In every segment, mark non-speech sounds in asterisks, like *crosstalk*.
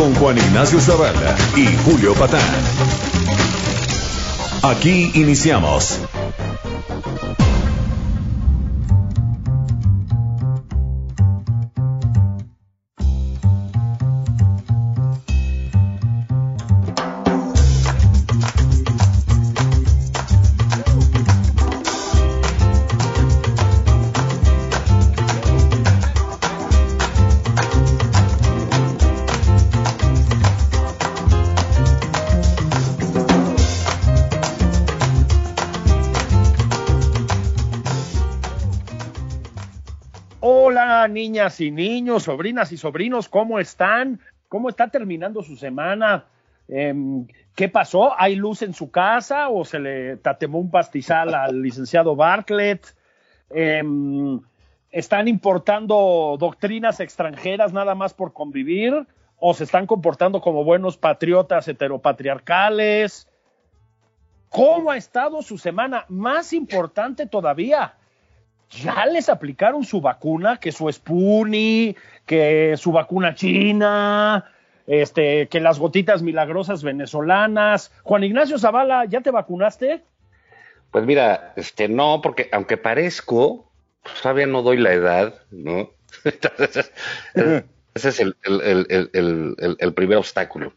Con Juan Ignacio Zavala y Julio Patán. Aquí iniciamos. Niñas y niños, sobrinas y sobrinos, ¿cómo están? ¿Cómo está terminando su semana? Em, ¿Qué pasó? ¿Hay luz en su casa o se le tatemó un pastizal al *laughs* licenciado Bartlett? Em, ¿Están importando doctrinas extranjeras nada más por convivir? ¿O se están comportando como buenos patriotas heteropatriarcales? ¿Cómo ha estado su semana? Más importante todavía, ya les aplicaron su vacuna, que su Spoonie, que su vacuna china, este, que las gotitas milagrosas venezolanas. Juan Ignacio Zavala, ¿ya te vacunaste? Pues mira, este no, porque aunque parezco, pues todavía no doy la edad, ¿no? *laughs* Entonces, *laughs* ese es el, el, el, el primer obstáculo.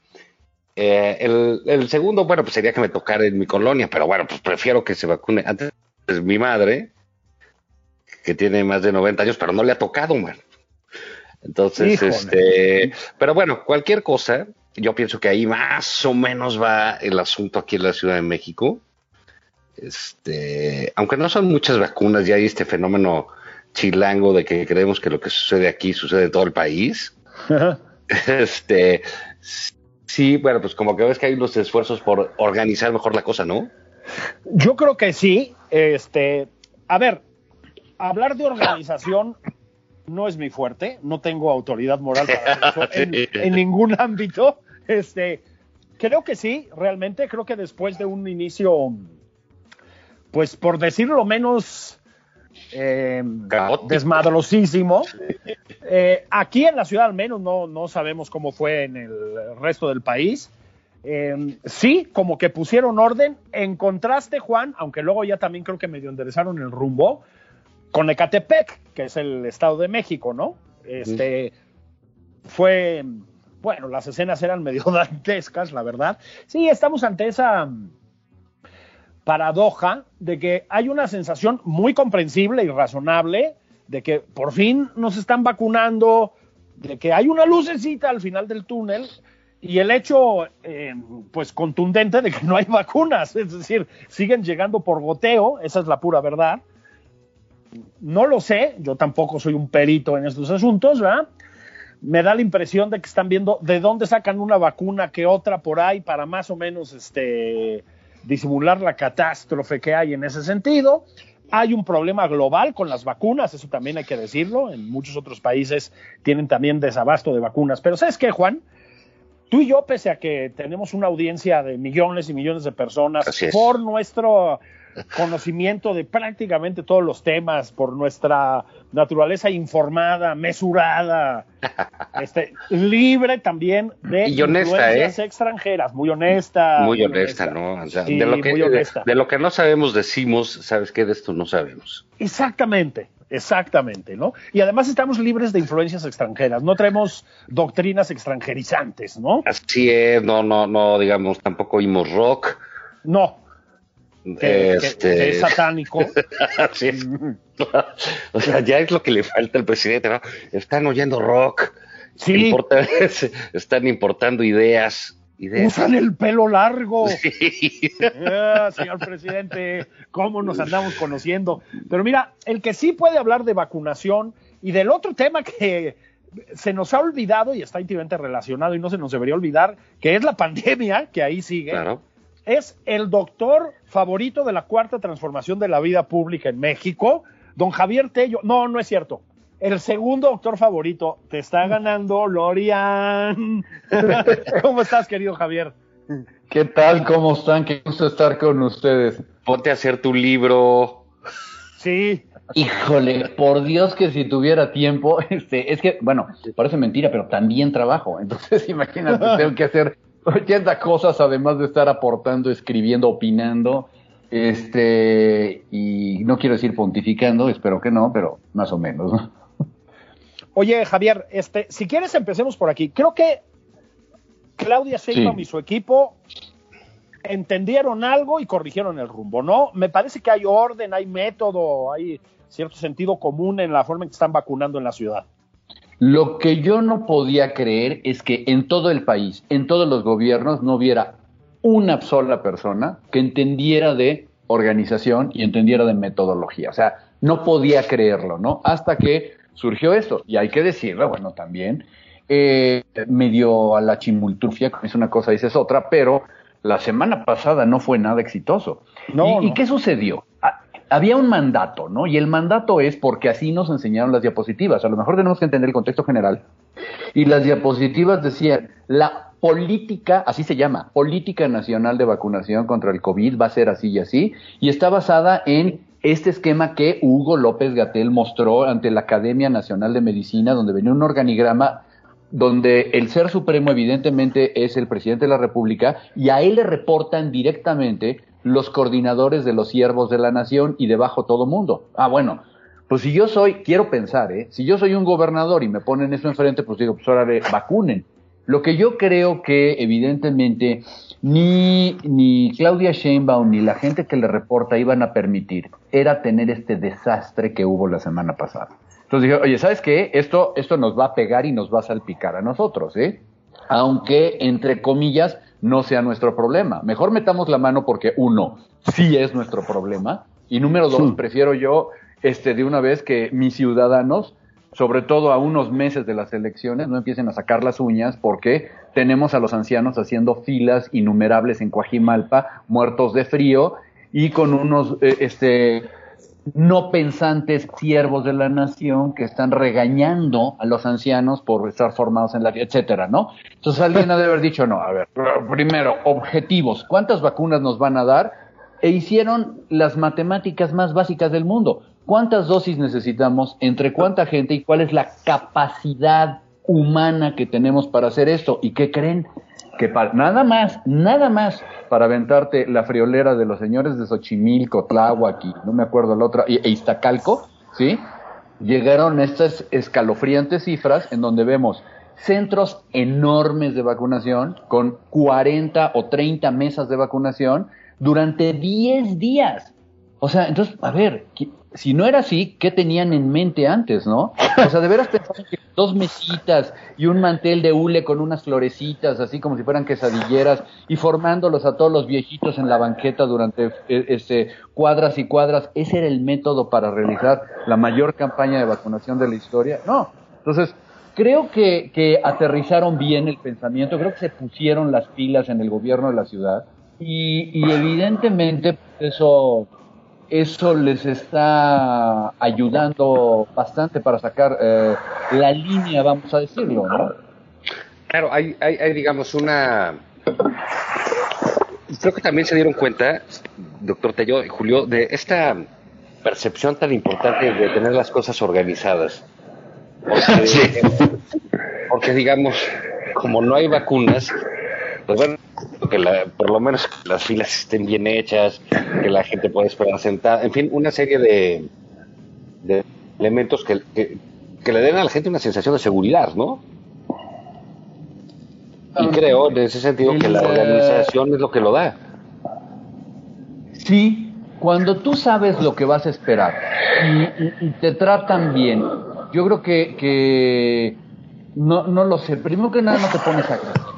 Eh, el, segundo, bueno, pues sería que me tocara en mi colonia, pero bueno, pues prefiero que se vacune antes mi madre, que tiene más de 90 años, pero no le ha tocado, man. Entonces, Híjole. este, pero bueno, cualquier cosa, yo pienso que ahí más o menos va el asunto aquí en la Ciudad de México. Este, aunque no son muchas vacunas, ya hay este fenómeno chilango de que creemos que lo que sucede aquí sucede en todo el país. *laughs* Este, sí, bueno, pues como que ves que hay unos esfuerzos por organizar mejor la cosa, ¿no? Yo creo que sí. Este, a ver, hablar de organización no es mi fuerte, no tengo autoridad moral para eso en, *laughs* en ningún ámbito. Este, creo que sí, realmente creo que después de un inicio, pues por decirlo menos eh, Caótico. desmadrosísimo. Eh, aquí en la ciudad al menos no, no sabemos cómo fue en el resto del país. Eh, sí, como que pusieron orden. En contraste, Juan, aunque luego ya también creo que medio enderezaron el rumbo, con Ecatepec, que es el Estado de México, ¿no? Este fue, bueno, las escenas eran medio *laughs* dantescas, la verdad. Sí, estamos ante esa mm, paradoja de que hay una sensación muy comprensible y razonable de que por fin nos están vacunando, de que hay una lucecita al final del túnel y el hecho, eh, pues, contundente de que no hay *laughs* vacunas, es decir, siguen llegando por goteo, esa es la pura verdad. No lo sé, yo tampoco soy un perito en estos asuntos, ¿verdad? Me da la impresión de que están viendo de dónde sacan una vacuna que otra por ahí para más o menos este, disimular la catástrofe que hay en ese sentido. Hay un problema global con las vacunas, eso también hay que decirlo. En muchos otros países tienen también desabasto de vacunas. Pero ¿sabes qué, Juan? Tú y yo, pese a que tenemos una audiencia de millones y millones de personas, por nuestro conocimiento de prácticamente todos los temas, por nuestra naturaleza informada, mesurada, *laughs* este, libre también de Y honesta, influencias ¿eh? extranjeras, muy honesta. muy honesta, ¿no? O sea, Sí, de, lo que, de lo que no sabemos decimos, ¿sabes qué? De esto no sabemos. Exactamente, exactamente, ¿no? Y además estamos libres de influencias extranjeras, no traemos doctrinas extranjerizantes, ¿no? Así es, no, no, no, digamos, tampoco oímos rock. No, que, este, que es satánico. *laughs* Así es. *laughs* o sea, ya es lo que le falta al presidente, ¿no? Están oyendo rock, Sí. importa- *laughs* están importando ideas ideas. Usan el pelo largo. Sí. Ah, señor presidente, cómo nos andamos conociendo. Pero mira, el que sí puede hablar de vacunación y del otro tema que se nos ha olvidado y está íntimamente relacionado y no se nos debería olvidar, que es la pandemia, que ahí sigue, Claro. Es el doctor favorito de la cuarta transformación de la vida pública en México, don Javier Tello. No, no es cierto. El segundo doctor favorito te está ganando Lorian. *laughs* ¿Cómo estás, querido Javier? ¿Qué tal? ¿Cómo están? Qué gusto estar con ustedes. Ponte a hacer tu libro. Sí, Híjole, por Dios que si tuviera tiempo, *laughs* este, es que, bueno, parece mentira, pero también trabajo. Entonces, *laughs* imagínate, tengo que hacer 80 cosas además de estar aportando, escribiendo, opinando. Este, y no quiero decir pontificando, espero que no, pero más o menos. ¿no? Oye, Javier, este, si quieres empecemos por aquí. Creo que Claudia Sheinbaum Sí. y su equipo entendieron algo y corrigieron el rumbo, ¿no? Me parece que hay orden, hay método, hay cierto sentido común en la forma en que están vacunando en la ciudad. Lo que yo no podía creer es que en todo el país, en todos los gobiernos, no hubiera una sola persona que entendiera de organización y entendiera de metodología. O sea, no podía creerlo, ¿no? Hasta que surgió esto. Y hay que decirlo, bueno, también, eh, medio a la chimultrufia, es una cosa, dices otra, pero la semana pasada no fue nada exitoso. No, ¿Y, qué sucedió? Había un mandato, ¿no? Y el mandato es porque así nos enseñaron las diapositivas. A lo mejor tenemos que entender el contexto general. Y las diapositivas decían, la política, así se llama, Política Nacional de Vacunación contra el COVID, va a ser así y así, y está basada en este esquema que Hugo López Gatel mostró ante la Academia Nacional de Medicina, donde venía un organigrama donde el ser supremo evidentemente es el presidente de la República y a él le reportan directamente los coordinadores de los siervos de la nación y debajo todo mundo. Ah, bueno, pues si yo soy, quiero pensar, ¿eh? si yo soy un gobernador y me ponen eso enfrente, pues digo, pues ahora vacunen. Lo que yo creo que evidentemente ni, ni Claudia Sheinbaum ni la gente que le reporta iban a permitir era tener este desastre que hubo la semana pasada. Entonces dije, oye, ¿sabes qué? Esto, esto nos va a pegar y nos va a salpicar a nosotros, ¿eh? Aunque, entre comillas, no sea nuestro problema. Mejor metamos la mano porque, uno, sí es nuestro problema. Y número dos, prefiero yo, este, de una vez que mis ciudadanos, sobre todo a unos meses de las elecciones, no empiecen a sacar las uñas porque tenemos a los ancianos haciendo filas innumerables en Coajimalpa, muertos de frío y con unos, eh, este, no pensantes siervos de la nación que están regañando a los ancianos por estar formados en la etcétera, ¿no? Entonces alguien ha de haber dicho, no, a ver, primero, objetivos, ¿cuántas vacunas nos van a dar? E hicieron las matemáticas más básicas del mundo. ¿Cuántas dosis necesitamos? ¿Entre cuánta gente? ¿Y cuál es la capacidad humana que tenemos para hacer esto? ¿Y qué creen? Que para, nada más, nada más para aventarte la friolera de los señores de Xochimilco, Tláhuac y no me acuerdo la otra, e Iztacalco, ¿sí? Llegaron estas escalofriantes cifras en donde vemos centros enormes de vacunación con 40 o 30 mesas de vacunación durante 10 días. O sea, entonces, a ver, si no era así, ¿qué tenían en mente antes, no? O sea, de veras pensaban que dos mesitas y un mantel de hule con unas florecitas, así como si fueran quesadilleras, y formándolos a todos los viejitos en la banqueta durante eh, este, cuadras y cuadras, ese era el método para realizar la mayor campaña de vacunación de la historia. No. Entonces, creo que, que aterrizaron bien el pensamiento, creo que se pusieron las pilas en el gobierno de la ciudad, y, y evidentemente pues, eso eso les está ayudando bastante para sacar eh, la línea, vamos a decirlo, ¿no? Claro, hay, hay, hay, digamos, una... Creo que también se dieron cuenta, doctor Tello y Julio, de esta percepción tan importante de tener las cosas organizadas. Porque, porque digamos, como no hay vacunas, pues bueno, que la- por lo menos que las filas estén bien hechas, que la gente pueda esperar sentada, en fin, una serie de, de elementos que, que, le den a la gente una sensación de seguridad, ¿no? Y creo, en ese sentido, que la organización es lo que lo da. Sí, cuando tú sabes lo que vas a esperar y, te tratan bien, yo creo que, que no, no lo sé. Primero que nada, no te pones agresivo.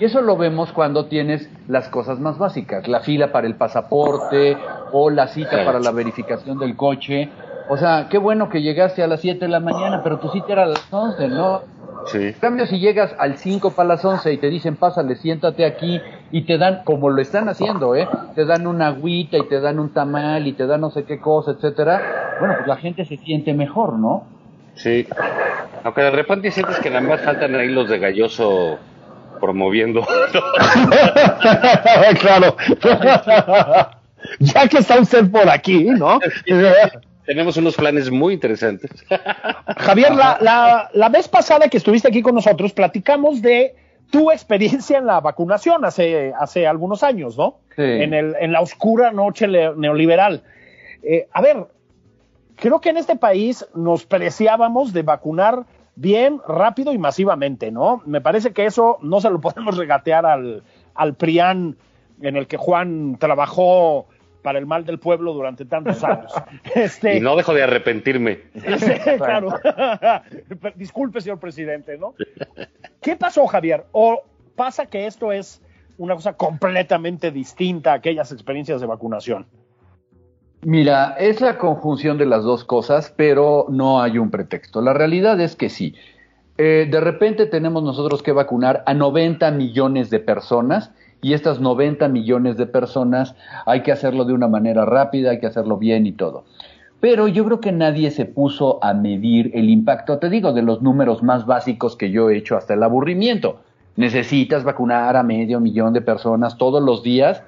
Y eso lo vemos cuando tienes las cosas más básicas, la fila para el pasaporte o la cita para la verificación del coche. O sea, qué bueno que llegaste a las 7 de la mañana, pero tu cita era a las 11, ¿no? Sí. En cambio, si llegas al 5 para las 11 y te dicen, pásale, siéntate aquí, y te dan, como lo están haciendo, ¿eh? Te dan una agüita y te dan un tamal y te dan no sé qué cosa, etcétera. Bueno, pues la gente se siente mejor, ¿no? Sí. Aunque de repente sientes que nada más faltan ahí los de Galloso promoviendo. *laughs* claro. ya que está usted por aquí, ¿no? *laughs* Tenemos unos planes muy interesantes. Javier, la, la, la, vez pasada que estuviste aquí con nosotros, platicamos de tu experiencia en la vacunación hace, hace algunos años, ¿no? Sí. En, el, en la oscura noche neoliberal. Eh, a ver, creo que en este país nos preciábamos de vacunar bien, rápido y masivamente, ¿no? Me parece que eso no se lo *laughs* podemos regatear al, al PRIAN en el que Juan trabajó para el mal del pueblo durante tantos años. *laughs* Este, y no dejo de arrepentirme. *laughs* Claro. Disculpe, señor presidente, ¿no? ¿Qué pasó, Javier? ¿O pasa que esto es una cosa completamente distinta a aquellas experiencias de vacunación? Mira, es la conjunción de las dos cosas, pero no hay un pretexto. La realidad es que sí. Eh, de repente tenemos nosotros que vacunar a 90 millones de personas y estas 90 millones de personas hay que hacerlo de una manera rápida, hay que hacerlo bien y todo. Pero yo creo que nadie se puso a medir el impacto, te digo, de los números más básicos que yo he hecho hasta el aburrimiento. Necesitas vacunar a medio millón de personas todos los días.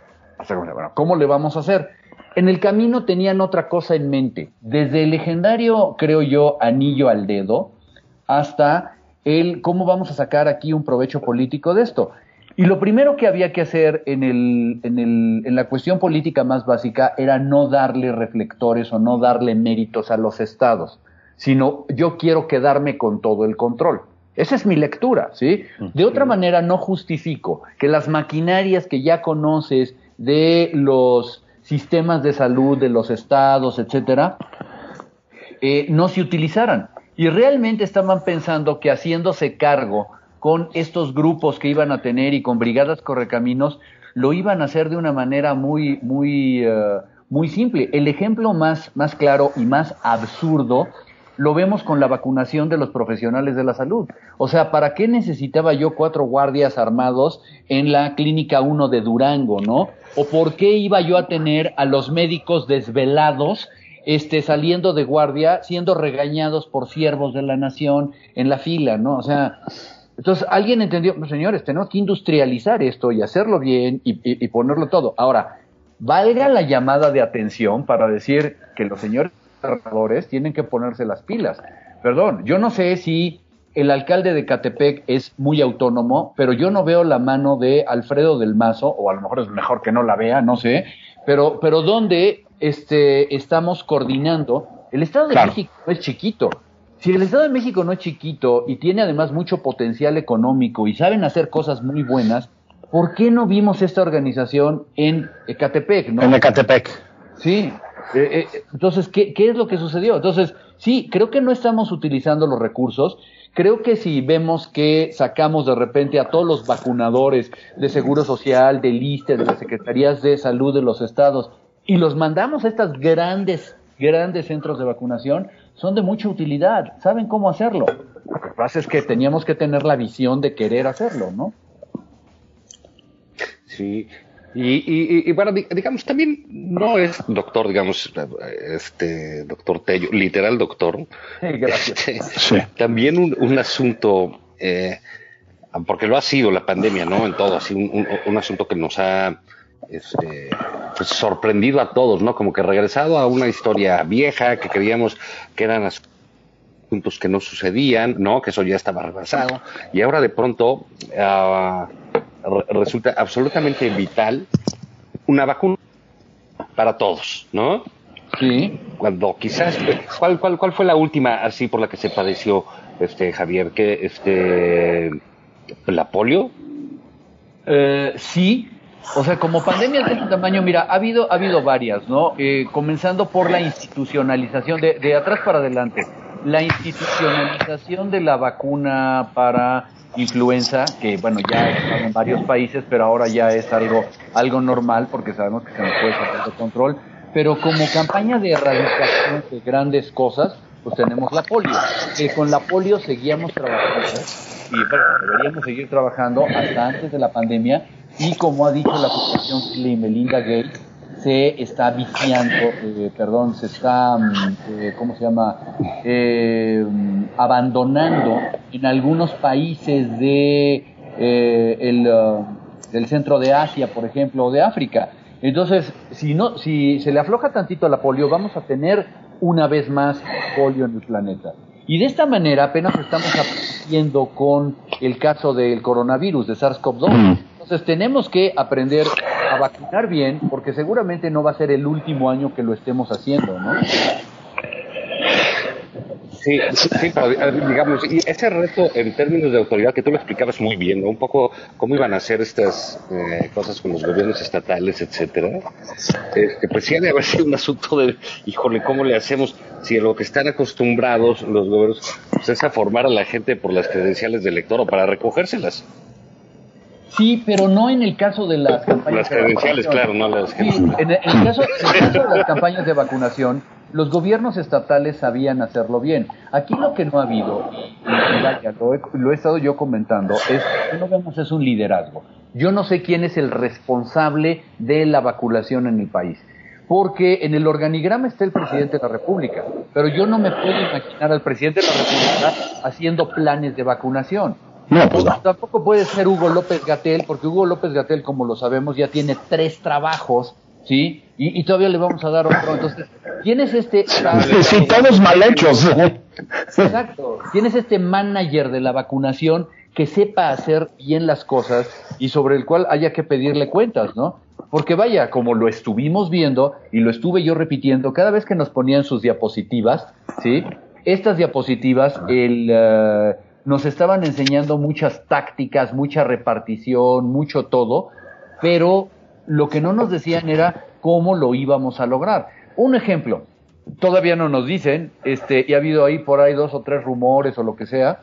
Bueno, ¿cómo le vamos a hacer? En el camino tenían otra cosa en mente, desde el legendario, creo yo, anillo al dedo, hasta el cómo vamos a sacar aquí un provecho político de esto. Y lo primero que había que hacer en, el, en, el, en la cuestión política más básica era no darle reflectores o no darle méritos a los estados, sino yo quiero quedarme con todo el control. Esa es mi lectura, ¿sí? De otra manera no justifico que las maquinarias que ya conoces de los sistemas de salud de los estados, etcétera, eh, no se utilizaran. Y realmente estaban pensando que haciéndose cargo con estos grupos que iban a tener y con brigadas correcaminos, lo iban a hacer de una manera muy, muy, uh, muy simple. El ejemplo más, más claro y más absurdo lo vemos con la vacunación de los profesionales de la salud. O sea, ¿para qué necesitaba yo cuatro guardias armados en la clínica 1 de Durango, no? ¿O por qué iba yo a tener a los médicos desvelados este, saliendo de guardia, siendo regañados por siervos de la nación en la fila, ¿no? O sea, entonces alguien entendió, pues, señores, tenemos que industrializar esto y hacerlo bien y, ponerlo todo. Ahora, valga la llamada de atención para decir que los señores tienen que ponerse las pilas. Perdón, yo no sé si el alcalde de Catepec es muy autónomo, pero yo no veo la mano de Alfredo del Mazo, o a lo mejor es mejor que no la vea, no sé, pero, pero donde este, estamos coordinando. El Estado de Claro. México es chiquito. Si el Estado de México no es chiquito y tiene además mucho potencial económico y saben hacer cosas muy buenas, ¿por qué no vimos esta organización en Ecatepec? ¿no? En Ecatepec. Sí. Eh, eh, entonces, ¿qué, ¿qué es lo que sucedió? Entonces, sí, creo que no estamos utilizando los recursos. Creo que si vemos que sacamos de repente a todos los vacunadores de Seguro Social, del ISTE, de las Secretarías de Salud de los estados y los mandamos a estas grandes, grandes centros de vacunación, son de mucha utilidad. ¿Saben cómo hacerlo? Lo que pasa es que teníamos que tener la visión de querer hacerlo, ¿no? Sí. Y, y, y, bueno, di- digamos, también no es doctor, digamos, este doctor Tello, literal doctor. Gracias. Este, Sí. También un, un asunto, eh, porque lo ha sido la pandemia, ¿no? En todo, así un, un- un asunto que nos ha este, pues, sorprendido a todos, ¿no? Como que regresado a una historia vieja que creíamos que eran asuntos que no sucedían, ¿no? Que eso ya estaba rebasado. Y ahora de pronto re- resulta absolutamente vital una vacuna para todos, ¿no? Sí. Cuando quizás, ¿cuál, cuál, cuál fue la última así por la que se padeció, este Javier? que este, la polio? Eh, sí, o sea, como pandemias de este tamaño, mira, ha habido, ha habido varias, ¿no? Eh, comenzando por la institucionalización, de, de atrás para adelante. la institucionalización de la vacuna para influenza, que bueno, ya está en varios países, pero ahora ya es algo, algo normal porque sabemos que se nos puede sacar de control. Pero como campaña de erradicación de grandes cosas, pues tenemos la polio. Que con la polio seguíamos trabajando y bueno, deberíamos seguir trabajando hasta antes de la pandemia y como ha dicho la Fundación Melinda Gates, se está viciando, eh, perdón, se está, mm, eh, ¿cómo se llama? Eh, abandonando en algunos países de eh, el, uh, del centro de Asia, por ejemplo, o de África. Entonces, si no, si se le afloja tantito la polio, vamos a tener una vez más polio en el planeta. Y de esta manera apenas estamos aprendiendo con el caso del coronavirus, de SARS-CoV-2. Entonces tenemos que aprender a vacunar bien, porque seguramente no va a ser el último año que lo estemos haciendo, ¿no? Sí, sí, digamos, y ese reto en términos de autoridad que tú lo explicabas muy bien, ¿no? Un poco cómo iban a hacer estas eh, cosas con los gobiernos estatales, etcétera. Este, pues sí ha de haber sido un asunto de, híjole, ¿cómo le hacemos? Si a lo que están acostumbrados los gobiernos pues, es a formar a la gente por las credenciales del elector o para recogérselas. Sí, pero no en el caso de las campañas Las de credenciales, vacunación. claro, no las Sí, en, el, en el *laughs* caso, en el caso de las campañas de vacunación, los gobiernos estatales sabían hacerlo bien. Aquí lo que no ha habido, lo, he, lo he estado yo comentando, es que no vemos es un liderazgo. Yo no sé quién es el responsable de la vacunación en el país. Porque en el organigrama está el presidente de la República, pero yo no me puedo imaginar al presidente de la República haciendo planes de vacunación. No, pues no. Tampoco puede ser Hugo López Gatel, porque Hugo López Gatel, como lo sabemos, ya tiene tres trabajos, ¿sí? Y, y todavía le vamos a dar otro. Entonces, ¿quién es este? Sí, todos mal hechos. Exacto. ¿Quién es este manager de la vacunación que sepa hacer bien las cosas y sobre el cual haya que pedirle cuentas, ¿no? Porque vaya, como lo estuvimos viendo y lo estuve yo repitiendo, cada vez que nos ponían sus diapositivas, ¿sí? Estas diapositivas, el, eh, nos estaban enseñando muchas tácticas, mucha repartición, mucho todo, pero lo que no nos decían era cómo lo íbamos a lograr. Un ejemplo, todavía no nos dicen, este, y ha habido ahí por ahí dos o tres rumores o lo que sea,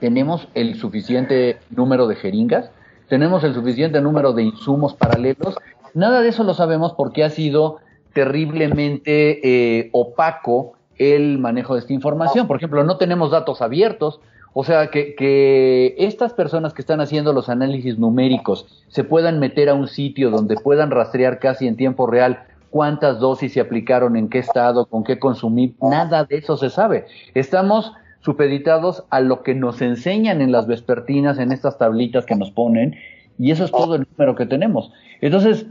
tenemos el suficiente número de jeringas, tenemos el suficiente número de insumos paralelos, nada de eso lo sabemos porque ha sido terriblemente eh, opaco el manejo de esta información. Por ejemplo, no tenemos datos abiertos, o sea, que, que, estas personas que están haciendo los análisis numéricos se puedan meter a un sitio donde puedan rastrear casi en tiempo real cuántas dosis se aplicaron, en qué estado, con qué consumir, nada de eso se sabe. Estamos supeditados a lo que nos enseñan en las vespertinas, en estas tablitas que nos ponen, y eso es todo el número que tenemos. Entonces,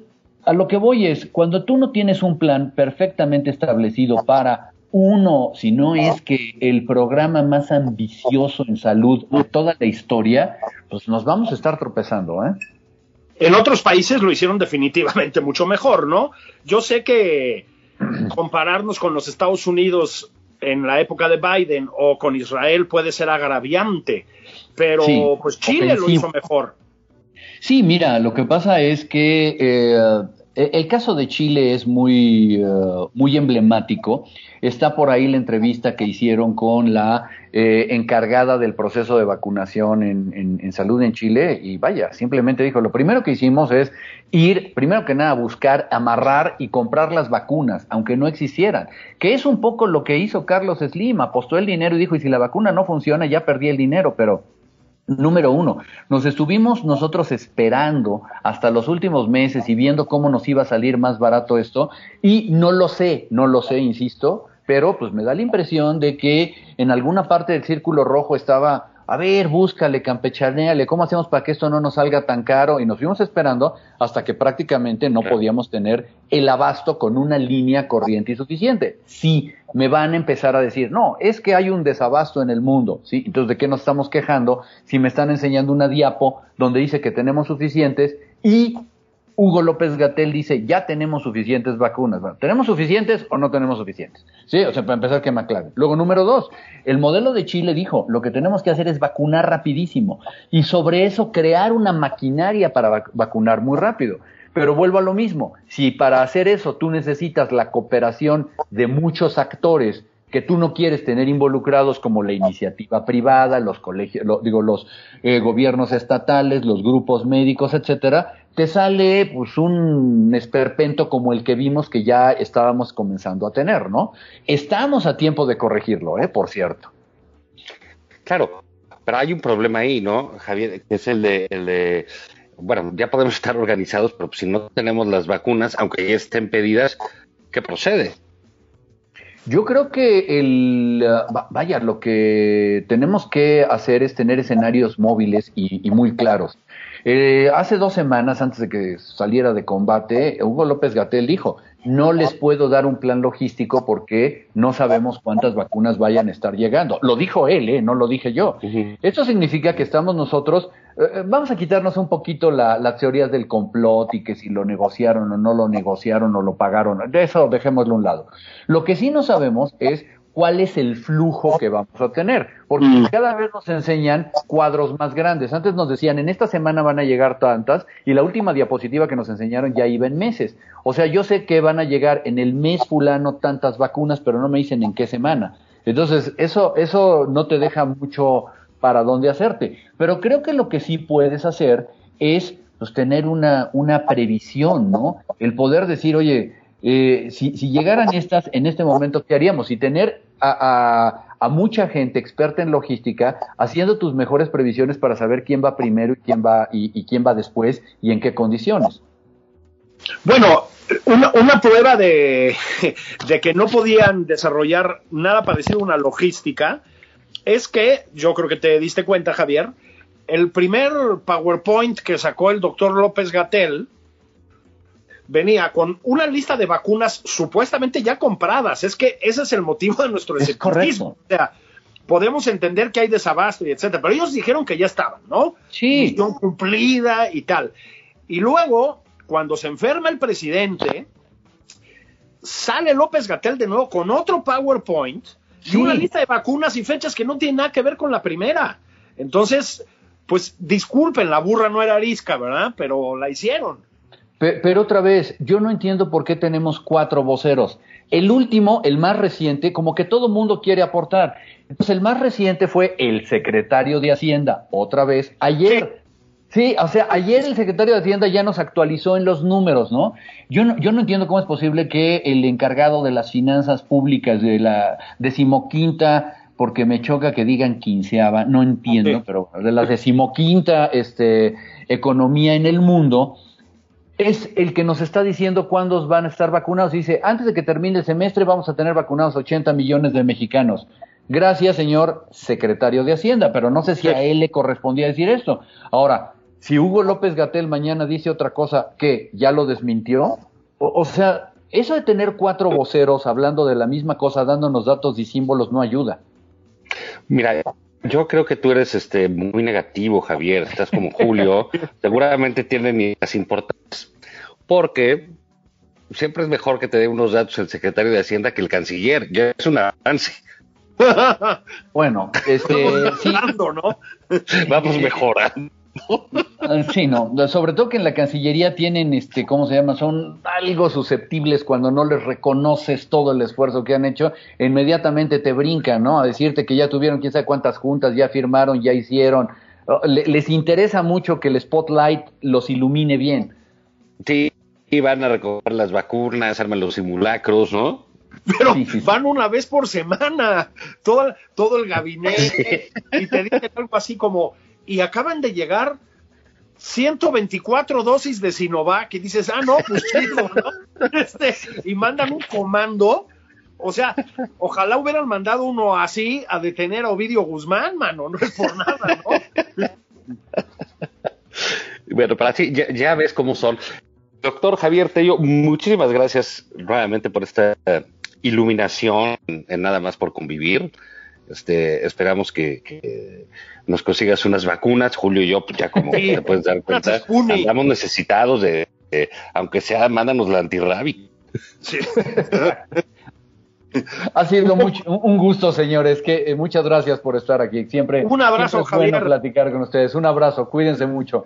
a lo que voy es, cuando tú no tienes un plan perfectamente establecido para uno, si no es que el programa más ambicioso en salud de toda la historia, pues nos vamos a estar tropezando, ¿eh? En otros países lo hicieron definitivamente *laughs* mucho mejor, ¿no? Yo sé que compararnos con los Estados Unidos en la época de Biden o con Israel puede ser agraviante, pero Sí, pues Chile lo hizo mejor. Sí, mira, lo que pasa es que eh, el caso de Chile es muy, eh, muy emblemático. Está por ahí la entrevista que hicieron con la eh, encargada del proceso de vacunación en, en- en salud en Chile. Y vaya, simplemente dijo, lo primero que hicimos es ir, primero que nada, a buscar, amarrar y comprar las vacunas, aunque no existieran, que es un poco lo que hizo Carlos Slim, apostó el dinero y dijo, y si la vacuna no funciona, ya perdí el dinero, pero Número uno, nos estuvimos nosotros esperando hasta los últimos meses y viendo cómo nos iba a salir más barato esto y no lo sé, no lo sé, insisto, pero pues me da la impresión de que en alguna parte del círculo rojo estaba, a ver, búscale, campechaneale, ¿cómo hacemos para que esto no nos salga tan caro? Y nos fuimos esperando hasta que prácticamente no podíamos tener el abasto con una línea corriente y suficiente. Sí, me van a empezar a decir, no, es que hay un desabasto en el mundo, ¿sí? Entonces, ¿de qué nos estamos quejando si me están enseñando una diapo donde dice que tenemos suficientes y Hugo López Gatel dice, ya tenemos suficientes vacunas. Bueno, ¿tenemos suficientes o no tenemos suficientes? Sí, o sea, para empezar que me aclaren. Luego, número dos, el modelo de Chile dijo, lo que tenemos que hacer es vacunar rapidísimo y sobre eso crear una maquinaria para vac- vacunar muy rápido. Pero vuelvo a lo mismo, si para hacer eso tú necesitas la cooperación de muchos actores que tú no quieres tener involucrados como la iniciativa privada, los colegios, digo, los eh, gobiernos estatales, los grupos médicos, etcétera, te sale pues un esperpento como el que vimos que ya estábamos comenzando a tener, ¿no? Estamos a tiempo de corregirlo, ¿eh? Por cierto. Claro, pero hay un problema ahí, ¿no, Javier? Que es el de, el de, bueno, ya podemos estar organizados, pero si no tenemos las vacunas, aunque ya estén pedidas, ¿qué procede? Yo creo que el, va- vaya, lo que tenemos que hacer es tener escenarios móviles y, y muy claros. Eh, hace dos semanas, antes de que saliera de combate, Hugo López Gatel dijo, no les puedo dar un plan logístico porque no sabemos cuántas vacunas vayan a estar llegando. Lo dijo él, ¿eh? no lo dije yo. Esto significa que estamos nosotros, eh, vamos a quitarnos un poquito la- las teorías del complot y que si lo negociaron o no lo negociaron o lo pagaron, de eso dejémoslo a un lado. Lo que sí no sabemos es cuál es el flujo que vamos a tener, porque cada vez nos enseñan cuadros más grandes. Antes nos decían, en esta semana van a llegar tantas, y la última diapositiva que nos enseñaron ya iba en meses. O sea, yo sé que van a llegar en el mes fulano tantas vacunas, pero no me dicen en qué semana. Entonces, eso, eso no te deja mucho para dónde hacerte. Pero creo que lo que sí puedes hacer es pues, tener una, una previsión, ¿no? El poder decir, oye, eh, si, si llegaran estas en este momento, ¿qué haríamos? Y tener a, a- mucha gente experta en logística haciendo tus mejores previsiones para saber quién va primero y quién va, y, y quién va después y en qué condiciones. Bueno, una, una prueba de, *laughs* de que no podían desarrollar nada parecido a una logística es que, yo creo que te diste cuenta, Javier, el primer PowerPoint que sacó el doctor López Gatel venía con una lista de vacunas supuestamente ya compradas. Es que ese es el motivo de nuestro Es escepticismo. O sea, podemos entender que hay desabasto y etcétera, pero ellos dijeron que ya estaban, ¿no? Sí. Misión cumplida y tal. Y luego, cuando se enferma el presidente, sale López Gatel de nuevo con otro PowerPoint y una lista de vacunas y fechas que no tienen nada que ver con la primera. Entonces, pues disculpen, la burra no era arisca, ¿verdad? Pero la hicieron. Pe- Pero otra vez, yo no entiendo por qué tenemos cuatro voceros. El último, el más reciente, como que todo mundo quiere aportar. Entonces, el más reciente fue el secretario de Hacienda, otra vez, ayer. Sí, o sea, ayer el secretario de Hacienda ya nos actualizó en los números, ¿no? Yo no, yo no entiendo cómo es posible que el encargado de las finanzas públicas de la decimoquinta, porque me choca que digan quinceava, no entiendo, pero de la decimoquinta este, economía en el mundo, es el que nos está diciendo cuándo van a estar vacunados. Dice, antes de que termine el semestre vamos a tener vacunados 80 millones de mexicanos. Gracias, señor secretario de Hacienda, pero no sé si a él le correspondía decir esto. Ahora, si Hugo López Gatel mañana dice otra cosa que ya lo desmintió, o, o sea, eso de tener cuatro voceros hablando de la misma cosa, dándonos datos y símbolos, no ayuda. Mira, yo creo que tú eres este muy negativo, Javier. Estás como *laughs* Julio. Seguramente tienen ideas importantes. Porque siempre es mejor que te dé unos datos el secretario de Hacienda que el canciller. Ya es un avance. *laughs* Bueno, este, sí, Mejorando, ¿no? Vamos mejorando. Ah, Sí, no, sobre todo que en la Cancillería tienen, este, ¿cómo se llama? Son algo susceptibles cuando no les reconoces todo el esfuerzo que han hecho, inmediatamente te brincan, ¿no? A decirte que ya tuvieron quién sabe cuántas juntas, ya firmaron, ya hicieron. Oh, le- les interesa mucho que el spotlight los ilumine bien. Sí, y van a recoger las vacunas, arman los simulacros, ¿no? Pero Sí, sí, sí. van una vez por semana, todo, todo el gabinete, *laughs* y te dicen algo así como, y acaban de llegar 124 dosis de Sinovac, y dices, ah, no, pues chido, ¿no? *laughs* Este, y mandan un comando, o sea, ojalá hubieran mandado uno así a detener a Ovidio Guzmán, mano, no es por nada, ¿no? *laughs* Bueno, para ti, ya, ves cómo son. Doctor Javier Tello, muchísimas gracias nuevamente por esta iluminación en Nada más por convivir. Este, esperamos que, que nos consigas unas vacunas, Julio y yo, pues ya como Sí, te puedes dar cuenta, andamos necesitados de, de- aunque sea, mándanos la antirrabi. Sí. Ha sido mucho- un gusto, señores, que eh, muchas gracias por estar aquí. Siempre, Un abrazo, siempre es bueno Javier. platicar con ustedes. Un abrazo, cuídense mucho.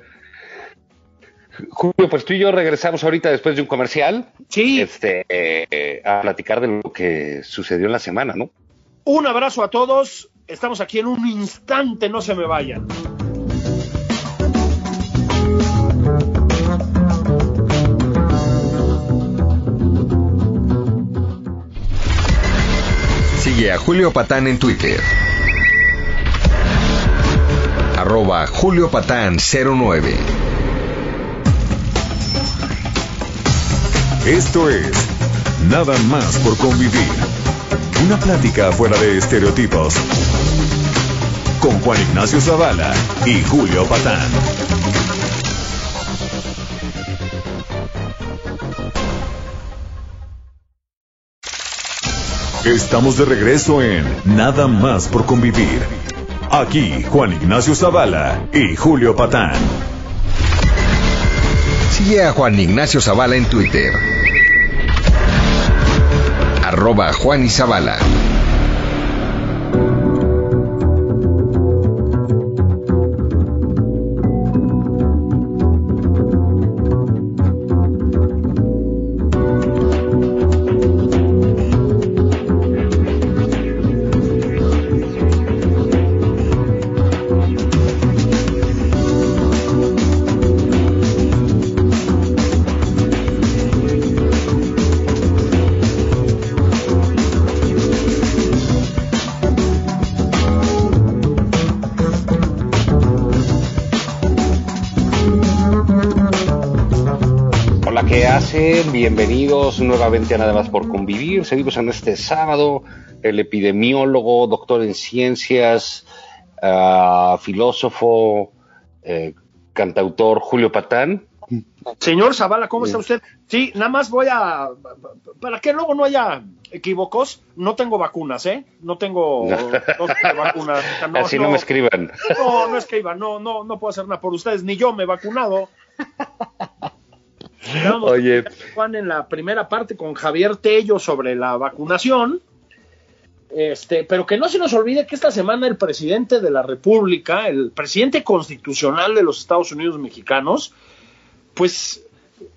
Julio, pues tú y yo regresamos ahorita después de un comercial Sí, este, eh, a platicar de lo que sucedió en la semana, ¿no? Un abrazo a todos. Estamos aquí en un instante, no se me vayan. Sigue a Julio Patán en Twitter. Arroba Julio Patán 09. Esto es Nada más por convivir. Una plática fuera de estereotipos. Con Juan Ignacio Zavala y Julio Patán. Estamos de regreso en Nada más por convivir. Aquí Juan Ignacio Zavala y Julio Patán. Sigue a Juan Ignacio Zavala en Twitter. Arroba Juan y Bienvenidos nuevamente a Nada más por convivir. Seguimos en este sábado. El epidemiólogo, doctor en ciencias, ah, filósofo, eh, cantautor Julio Patán. Señor Zavala, ¿cómo está usted? Sí, nada más voy a. Para que luego no haya equívocos, no tengo vacunas, ¿eh? No tengo *laughs* vacunas. O sea, Así no, me escriban. No, no escriban, no, no, no puedo hacer nada por ustedes, ni yo me he vacunado. Vamos, Oye. Juan, en la primera parte con Javier Tello sobre la vacunación. Este, pero que no se nos olvide que esta semana el presidente de la República, el presidente constitucional de los Estados Unidos mexicanos, pues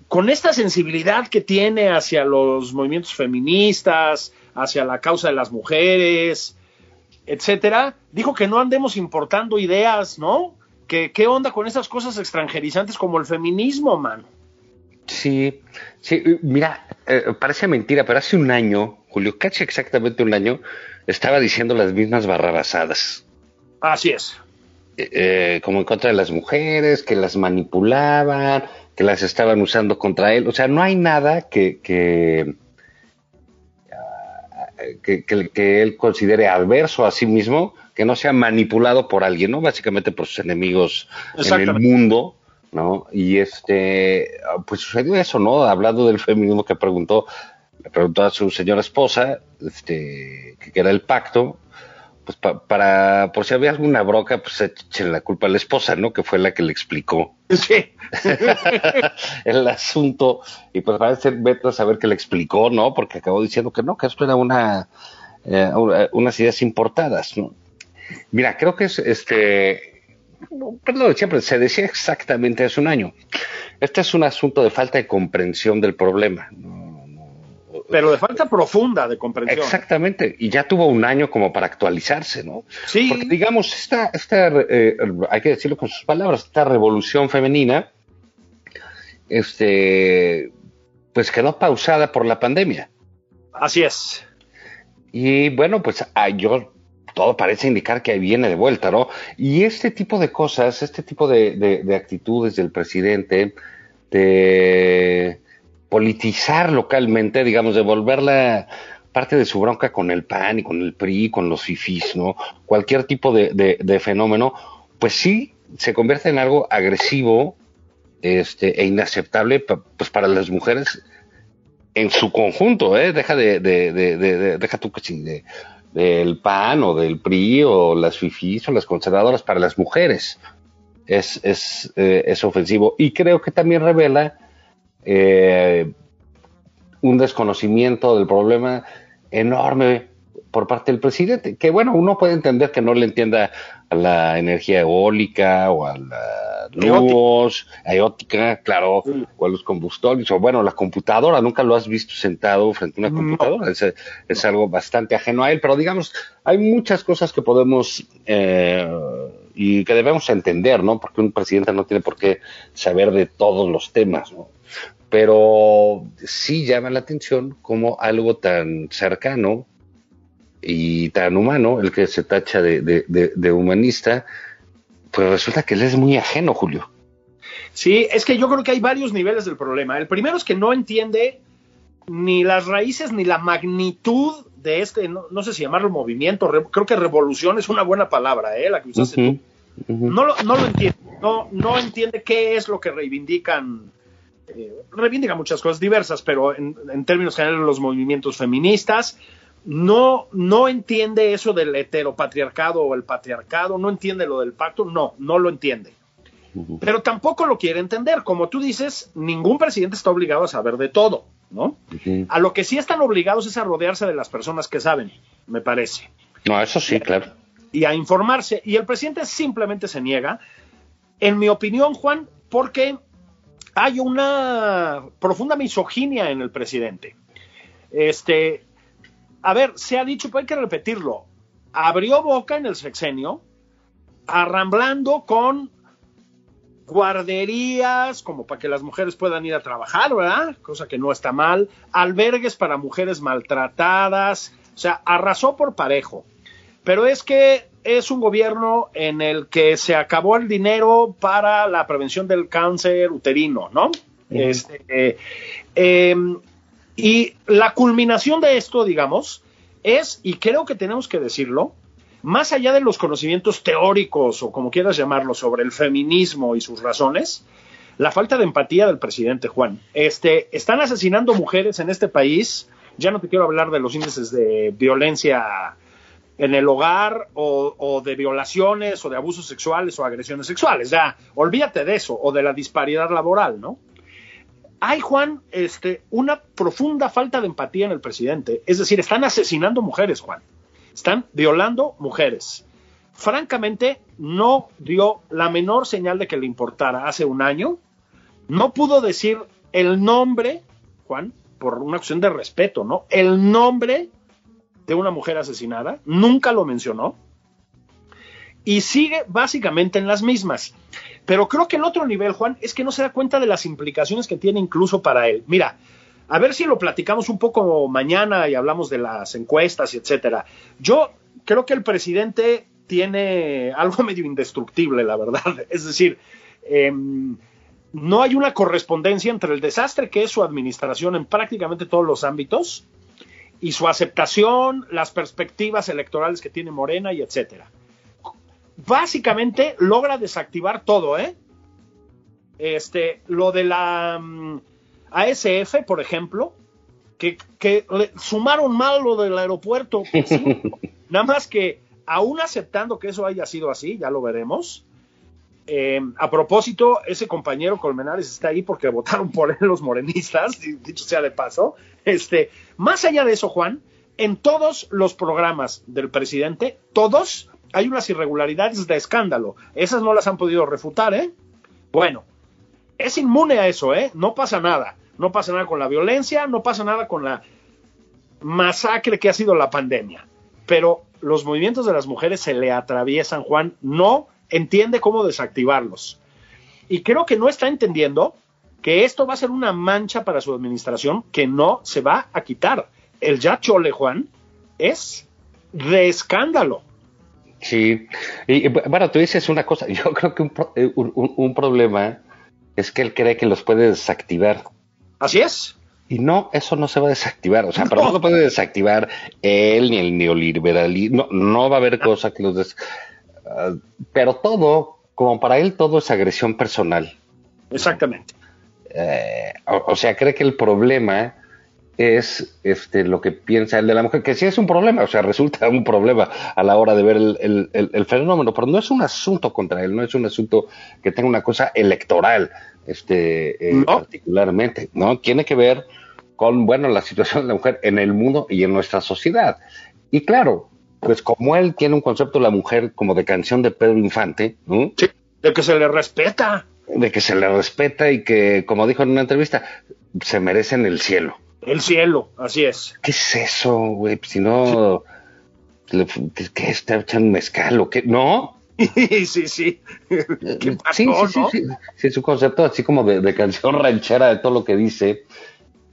con esta sensibilidad que tiene hacia los movimientos feministas, hacia la causa de las mujeres, etcétera, dijo que no andemos importando ideas, ¿no? Que qué onda con esas cosas extranjerizantes como el feminismo, mano. Sí, sí, mira, eh, parece mentira, pero hace un año, Julio, casi exactamente un año, estaba diciendo las mismas barrabasadas. Así es. Eh, eh, como en contra de las mujeres, que las manipulaban, que las estaban usando contra él. O sea, no hay nada que, que, que, que- que él considere adverso a sí mismo que no sea manipulado por alguien, ¿no? Básicamente por sus enemigos en el mundo, ¿no? Y este, ah, pues sucedió eso, ¿no? Hablando del feminismo que preguntó, le preguntó a su señora esposa, este, que era el pacto, pues pa- para, por si había alguna broca, pues echen la culpa a la esposa, ¿no? Que fue la que le explicó Sí. *laughs* el asunto y pues parece vete a saber que le explicó, ¿no? Porque acabó diciendo que no, que esto era una, eh, una- unas ideas importadas, ¿no? Mira, creo que es este, perdón, siempre se decía exactamente hace un año. Este es un asunto de falta de comprensión del problema. ¿no? Pero de falta profunda de comprensión. Exactamente, y ya tuvo un año como para actualizarse, ¿no? Sí. Porque digamos, esta, esta eh, hay que decirlo con sus palabras, esta revolución femenina, este, pues quedó pausada por la pandemia. Así es. Y bueno, pues ah, yo, todo parece indicar que ahí viene de vuelta, ¿no? Y este tipo de cosas, este tipo de, de- de actitudes del presidente, de politizar localmente, digamos, de volverla parte de su bronca con el PAN y con el PRI, con los FIFIs, ¿no? Cualquier tipo de, fenómeno, pues sí se convierte en algo agresivo este, e inaceptable pues para las mujeres en su conjunto, ¿eh? Deja de, de, de, de- de- deja tú que de, del PAN o del PRI o las FIFIs o las conservadoras para las mujeres. Es, es, eh, es ofensivo. Y creo que también revela eh, un desconocimiento del problema enorme por parte del presidente. Que bueno, uno puede entender que no le entienda a la energía eólica o a la luz, eótica, claro, o a los combustibles, o bueno, la computadora, nunca lo has visto sentado frente a una computadora, es, es, algo bastante ajeno a él, pero digamos, hay muchas cosas que podemos eh, y que debemos entender, ¿no? Porque un presidente no tiene por qué saber de todos los temas, ¿no? Pero sí llama la atención como algo tan cercano y tan humano, el que se tacha de, de, humanista, pues resulta que él es muy ajeno, Julio. Sí, es que yo creo que hay varios niveles del problema. El primero es que no entiende ni las raíces ni la magnitud de este, no, sé si llamarlo movimiento, creo que revolución es una buena palabra, ¿eh? la que usaste tú. no, lo, no lo entiende, no, no entiende qué es lo que reivindican eh, reivindican muchas cosas diversas, pero en, en, términos generales los movimientos feministas, no, no entiende eso del heteropatriarcado o el patriarcado, no entiende lo del pacto, no, no lo entiende. Pero tampoco lo quiere entender. Como tú dices, ningún presidente está obligado a saber de todo, ¿no? A lo que sí están obligados es a rodearse de las personas que saben, me parece. No, eso sí, claro. Y a informarse. Y el presidente simplemente se niega, en mi opinión, Juan, porque hay una profunda misoginia en el presidente. Este, a ver, se ha dicho, pero hay que repetirlo, abrió boca en el sexenio, arramblando con guarderías, como para que las mujeres puedan ir a trabajar, ¿verdad? Cosa que no está mal, albergues para mujeres maltratadas, o sea, arrasó por parejo. Pero es que es un gobierno en el que se acabó el dinero para la prevención del cáncer uterino, ¿no? Este, eh, em, y la culminación de esto, digamos, es, y creo que tenemos que decirlo, más allá de los conocimientos teóricos o como quieras llamarlo sobre el feminismo y sus razones, la falta de empatía del presidente Juan. Este, están asesinando mujeres en este país. Ya no te quiero hablar de los índices de violencia en el hogar o, o, de violaciones o de abusos sexuales o agresiones sexuales. Ya, olvídate de eso o de la disparidad laboral, ¿no? Hay, Juan, este, una profunda falta de empatía en el presidente. Es decir, están asesinando mujeres, Juan. Están violando mujeres. Francamente, no dio la menor señal de que le importara hace un año. No pudo decir el nombre, Juan, por una cuestión de respeto, ¿no? El nombre de una mujer asesinada. Nunca lo mencionó. Y sigue básicamente en las mismas. Pero creo que el otro nivel, Juan, es que no se da cuenta de las implicaciones que tiene incluso para él. Mira, a ver si lo platicamos un poco mañana y hablamos de las encuestas etcétera. Yo creo que el presidente tiene algo *laughs* medio indestructible, la verdad. *laughs* Es decir, em, no hay una correspondencia entre el desastre que es su administración en prácticamente todos los ámbitos y su aceptación, las perspectivas electorales que tiene Morena y etcétera básicamente logra desactivar todo, ¿eh? Este, lo de la mm, ASF, por ejemplo, que, sumaron mal lo del aeropuerto. *laughs* nada más que, aún aceptando que eso haya sido así, ya lo veremos. Eh, a propósito, ese compañero Colmenares está ahí porque votaron por él los morenistas, dicho sea de paso. Este, más allá de eso, Juan, en todos los programas del presidente, todos hay unas irregularidades de escándalo. Esas no las han podido refutar, ¿eh? Bueno, es inmune a eso, ¿eh? No pasa nada. No pasa nada con la violencia, no pasa nada con la masacre que ha sido la pandemia. Pero los movimientos de las mujeres se le atraviesan, Juan, no entiende cómo desactivarlos. Y creo que no está entendiendo que esto va a ser una mancha para su administración que no se va a quitar. El ya chole, Juan, es de escándalo. Sí, y bueno, tú dices una cosa, *laughs* yo creo que eh, un, problema es que él cree que los puede desactivar. Así es. Y no, eso no se va a desactivar, o sea, pero no lo puede desactivar él ni el neoliberalismo, no, no va a haber cosa que los des... Ah, pero todo, como para él todo es agresión personal. Exactamente. Eh, o, sea, cree que el problema es este, lo que piensa el de la mujer, que sí es un problema, o sea, *laughs* resulta un problema a la hora de ver el, fenómeno, pero no es un asunto contra él, no es un asunto que tenga una cosa electoral, este, eh, particularmente, ¿no? Tiene que ver con, bueno, la situación de la mujer en el mundo y en nuestra sociedad. Y claro, pues como él tiene un concepto de la mujer como de canción de Pedro Infante, ¿no? Sí, de que se le respeta. de que se le respeta y que, como dijo en una entrevista, se merecen el cielo. El cielo, así es. ¿Qué es eso, güey? Pues, Si no, le- ¿qué, está echando mezcal o qué? ¿No? *laughs* sí, sí. ¿Qué pasó, sí, sí, sí, no? sí, sí, es un concepto así como de, de canción ranchera de todo lo que dice.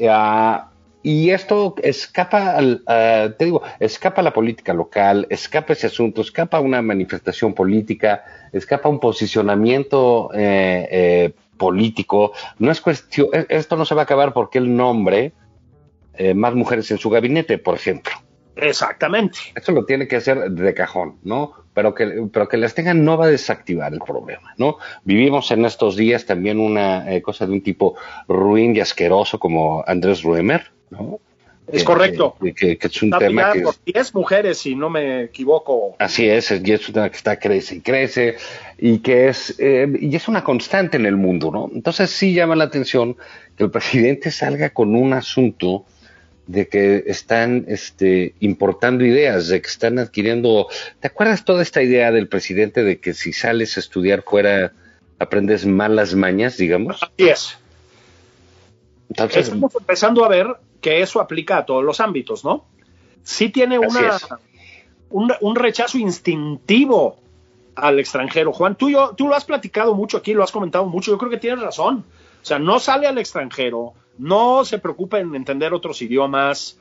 Ah, y esto escapa, al, ah, te digo, escapa a la política local, escapa ese asunto, escapa a una manifestación política, escapa a un posicionamiento eh, eh, político. No es cuestión, e- esto no se va a acabar porque él nombre eh, más mujeres en su gabinete, por ejemplo. Exactamente. Eso lo tiene que hacer de cajón, ¿no? Pero que, pero que las tengan no va a desactivar el problema, ¿no? Vivimos en estos días también una eh, cosa de un tipo ruin y asqueroso como Andrés Ruemer, ¿no? Es correcto. Que, que- que es un Está tema que... por 10 mujeres, si no me equivoco. Así es, es- y es un tema que está crece y crece y que es eh, y es una constante en el mundo, ¿no? Entonces sí llama la atención que el presidente salga con un asunto de que están este, importando ideas, de que están adquiriendo. ¿Te acuerdas toda esta idea del presidente de que si sales a estudiar fuera aprendes malas mañas, digamos? Así es. Entonces, Estamos empezando a ver que eso aplica a todos los ámbitos, ¿no? Sí tiene una, un, un rechazo instintivo al extranjero. Juan, tú, yo, tú lo has platicado mucho aquí, lo has comentado mucho, yo creo que tienes razón. O sea, no sale al extranjero, no se preocupa en entender otros idiomas.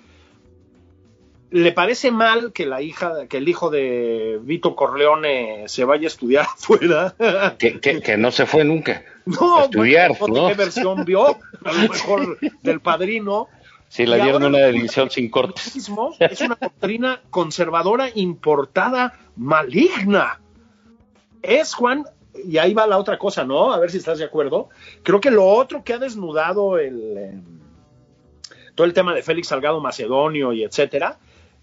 ¿Le parece mal que la hija, que el hijo de Vito Corleone se vaya a estudiar *laughs* afuera? que, que- que no se fue nunca *laughs* No, a estudiar, bueno, no qué versión vio, a lo mejor *laughs* del padrino. Sí, le dieron una edición sin cortes. Es una doctrina conservadora importada maligna. Es, Juan, y ahí va la otra cosa, ¿no? A ver si estás de acuerdo. Creo que lo otro que ha desnudado el, eh, todo el tema de Félix Salgado Macedonio y etcétera,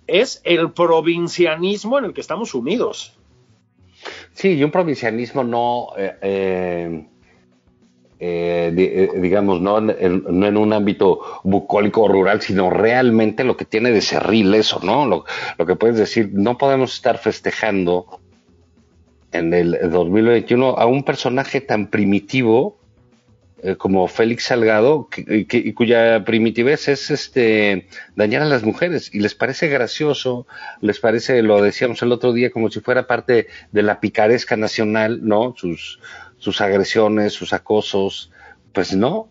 es el provincianismo en el que estamos sumidos. Sí, y un provincianismo no, eh, eh, di- digamos, no en, en- no en un ámbito bucólico o rural, sino realmente lo que tiene de cerril eso, ¿no? Lo, lo que puedes decir, no podemos estar festejando en el 2021 a un personaje tan primitivo eh, como Félix Salgado, que- cuya primitivez es este dañar a las mujeres, y les parece gracioso, les parece, lo decíamos el otro día, como si fuera parte de la picaresca nacional, ¿no? Sus, sus agresiones, sus acosos, pues no.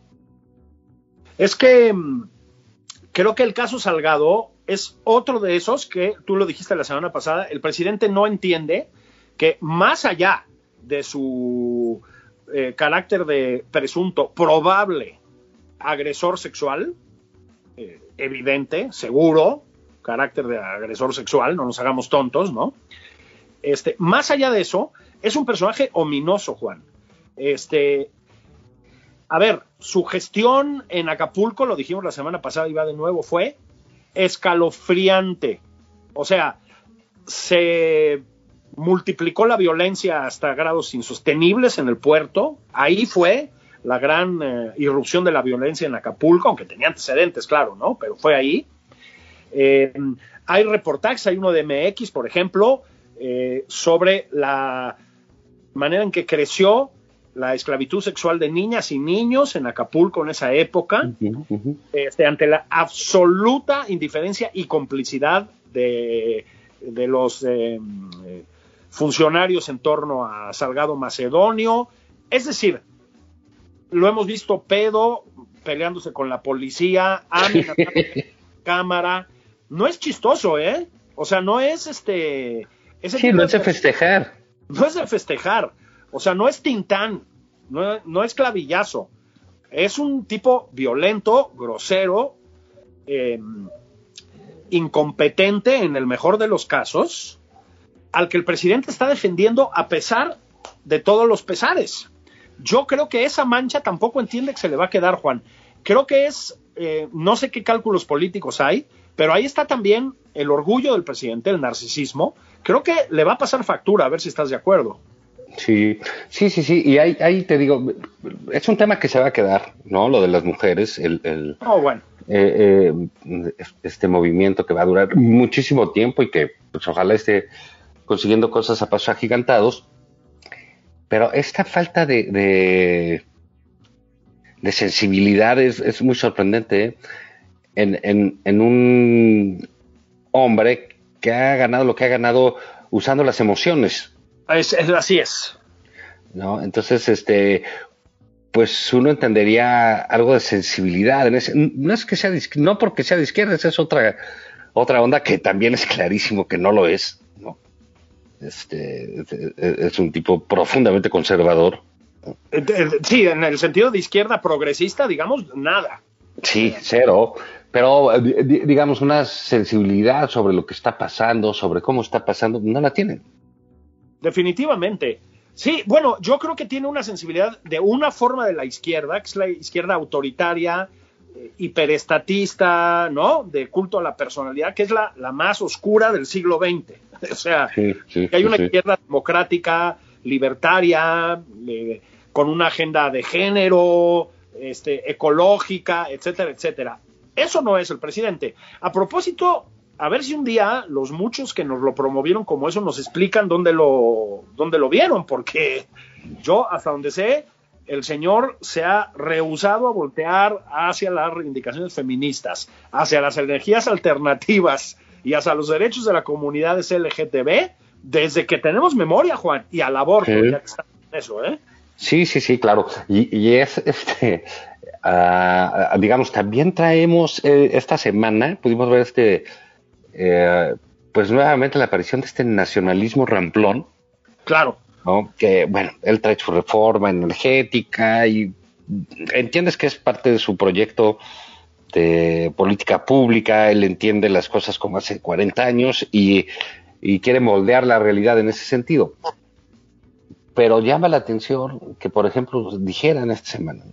Es que mm, creo que el caso Salgado es otro de esos que, tú lo dijiste la semana pasada, el presidente no entiende que más allá de su eh, carácter de presunto, probable agresor sexual, eh, evidente, seguro, carácter de agresor sexual, no nos hagamos tontos, ¿no? Este, más allá de eso, es un personaje ominoso, Juan. Este, a ver, su gestión en Acapulco, lo dijimos la semana pasada y va de nuevo, fue escalofriante. O sea, se multiplicó la violencia hasta grados insostenibles en el puerto. Ahí fue la gran eh, irrupción de la violencia en Acapulco, aunque tenía antecedentes, claro, ¿no? Pero fue ahí. Eh, hay reportajes, hay uno de MX, por ejemplo, eh, sobre la manera en que creció la esclavitud sexual de niñas y niños en Acapulco en esa época, este, ante la absoluta indiferencia y complicidad de, de los eh, funcionarios en torno a Salgado Macedonio. Es decir, lo hemos visto pedo peleándose con la policía, *laughs* cámara. No es chistoso, ¿eh? O sea, no es este. ese Sí, no es de de- festejar. no es de festejar. O sea, no es Tintán, no, no es clavillazo. Es un tipo violento, grosero, eh, incompetente en el mejor de los casos, al que el presidente está defendiendo a pesar de todos los pesares. Yo creo que esa mancha tampoco entiende que se le va a quedar, Juan. Creo que es, eh, no sé qué cálculos políticos hay, pero ahí está también el orgullo del presidente, el narcisismo. Creo que le va a pasar factura, a ver si estás de acuerdo. Sí, sí, sí, sí. Y ahí, ahí te digo, es un tema que se va a quedar, ¿no? Lo de las mujeres, el, el, Oh, bueno. eh, eh, este movimiento que va a durar muchísimo tiempo y que pues ojalá esté consiguiendo cosas a pasos agigantados. Pero esta falta de, de, de sensibilidad es, es muy sorprendente ¿eh? en, en, en un hombre que ha ganado lo que ha ganado usando las emociones. Es- es- así es. ¿no? Entonces, este, pues uno entendería algo de sensibilidad. En ese, no es que sea de no porque sea de izquierda, esa es otra, otra onda que también es clarísimo que no lo es. Este, es, es un tipo profundamente conservador. Eh, eh, Sí, en el sentido de izquierda progresista, digamos, nada. Sí, cero. Pero, eh, di- digamos, una sensibilidad sobre lo que está pasando, sobre cómo está pasando, no la tienen. Definitivamente. Sí, bueno, yo creo que tiene una sensibilidad de una forma de la izquierda, que es la izquierda autoritaria, hiperestatista, ¿no? De culto a la personalidad, que es la, la más oscura del siglo XX. *laughs* O sea, Sí, sí, que hay una sí. izquierda democrática, libertaria, eh, con una agenda de género, este, ecológica, etcétera, etcétera. Eso no es el presidente. A propósito, a ver si un día los muchos que nos lo promovieron como eso nos explican dónde lo, dónde lo vieron, porque yo, hasta donde sé, el señor se ha rehusado a voltear hacia las reivindicaciones feministas, hacia las energías alternativas y hacia los derechos de la comunidad LGTB desde que tenemos memoria, Juan, y al aborto, Sí. ya que está en eso, ¿eh? Sí, sí, sí, claro. Y, y es, este, ah, ah, digamos, también traemos eh, esta semana, pudimos ver este, eh, pues nuevamente la aparición de este nacionalismo ramplón, Claro. ¿no? Que, bueno, él trae su reforma energética y entiendes que es parte de su proyecto de política pública, él entiende las cosas como hace 40 años y, y quiere moldear la realidad en ese sentido. Pero llama la atención que, por ejemplo, dijeran esta semana